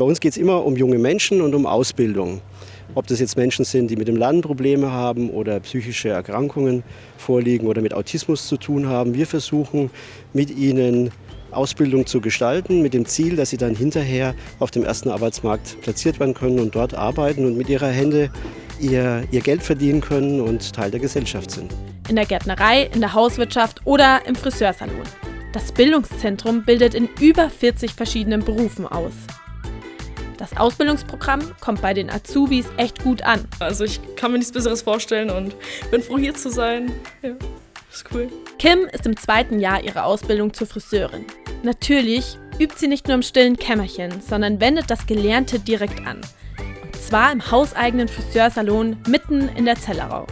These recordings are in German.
Bei uns geht es immer um junge Menschen und um Ausbildung. Ob das jetzt Menschen sind, die mit dem Lernen Probleme haben oder psychische Erkrankungen vorliegen oder mit Autismus zu tun haben. Wir versuchen mit ihnen Ausbildung zu gestalten, mit dem Ziel, dass sie dann hinterher auf dem ersten Arbeitsmarkt platziert werden können und dort arbeiten und mit ihrer Hände ihr, ihr Geld verdienen können und Teil der Gesellschaft sind. In der Gärtnerei, in der Hauswirtschaft oder im Friseursalon. Das Bildungszentrum bildet in über 40 verschiedenen Berufen aus. Das Ausbildungsprogramm kommt bei den Azubis echt gut an. Also ich kann mir nichts Besseres vorstellen und bin froh hier zu sein. Ja, ist cool. Kim ist im zweiten Jahr ihrer Ausbildung zur Friseurin. Natürlich übt sie nicht nur im stillen Kämmerchen, sondern wendet das Gelernte direkt an. Und zwar im hauseigenen Friseursalon mitten in der Zellerau.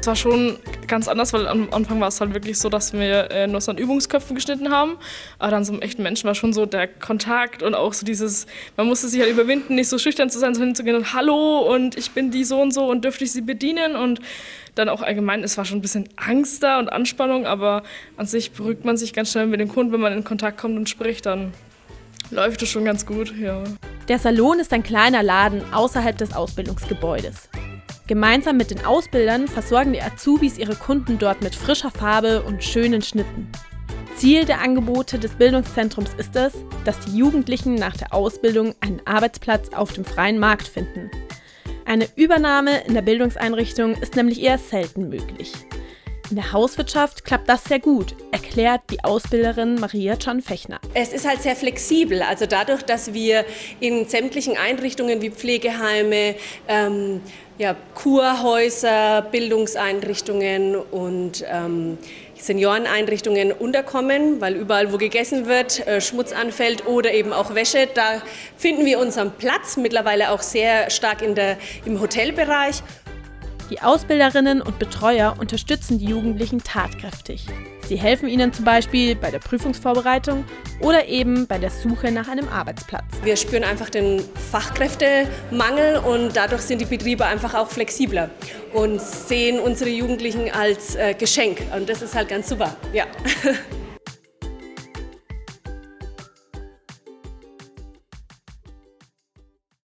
Es war schon ganz anders, weil am Anfang war es halt wirklich so, dass wir äh, nur so an Übungsköpfen geschnitten haben. Aber dann so einem echten Menschen war schon so der Kontakt und auch so dieses, man musste sich halt überwinden, nicht so schüchtern zu sein, sondern hinzugehen und Hallo und ich bin die so und so und dürfte ich sie bedienen und dann auch allgemein, es war schon ein bisschen Angst da und Anspannung, aber an sich beruhigt man sich ganz schnell mit dem Kunden, wenn man in Kontakt kommt und spricht, dann läuft es schon ganz gut, ja. Der Salon ist ein kleiner Laden außerhalb des Ausbildungsgebäudes. Gemeinsam mit den Ausbildern versorgen die Azubis ihre Kunden dort mit frischer Farbe und schönen Schnitten. Ziel der Angebote des Bildungszentrums ist es, dass die Jugendlichen nach der Ausbildung einen Arbeitsplatz auf dem freien Markt finden. Eine Übernahme in der Bildungseinrichtung ist nämlich eher selten möglich. In der Hauswirtschaft klappt das sehr gut, erklärt die Ausbilderin Maria John Fechner. Es ist halt sehr flexibel. Also dadurch, dass wir in sämtlichen Einrichtungen wie Pflegeheime, ähm, ja, Kurhäuser, Bildungseinrichtungen und ähm, Senioreneinrichtungen unterkommen, weil überall, wo gegessen wird, äh, Schmutz anfällt oder eben auch Wäsche, da finden wir unseren Platz, mittlerweile auch sehr stark in der, im Hotelbereich. Die Ausbilderinnen und Betreuer unterstützen die Jugendlichen tatkräftig. Sie helfen ihnen zum Beispiel bei der Prüfungsvorbereitung oder eben bei der Suche nach einem Arbeitsplatz. Wir spüren einfach den Fachkräftemangel und dadurch sind die Betriebe einfach auch flexibler und sehen unsere Jugendlichen als äh, Geschenk. Und das ist halt ganz super. Ja.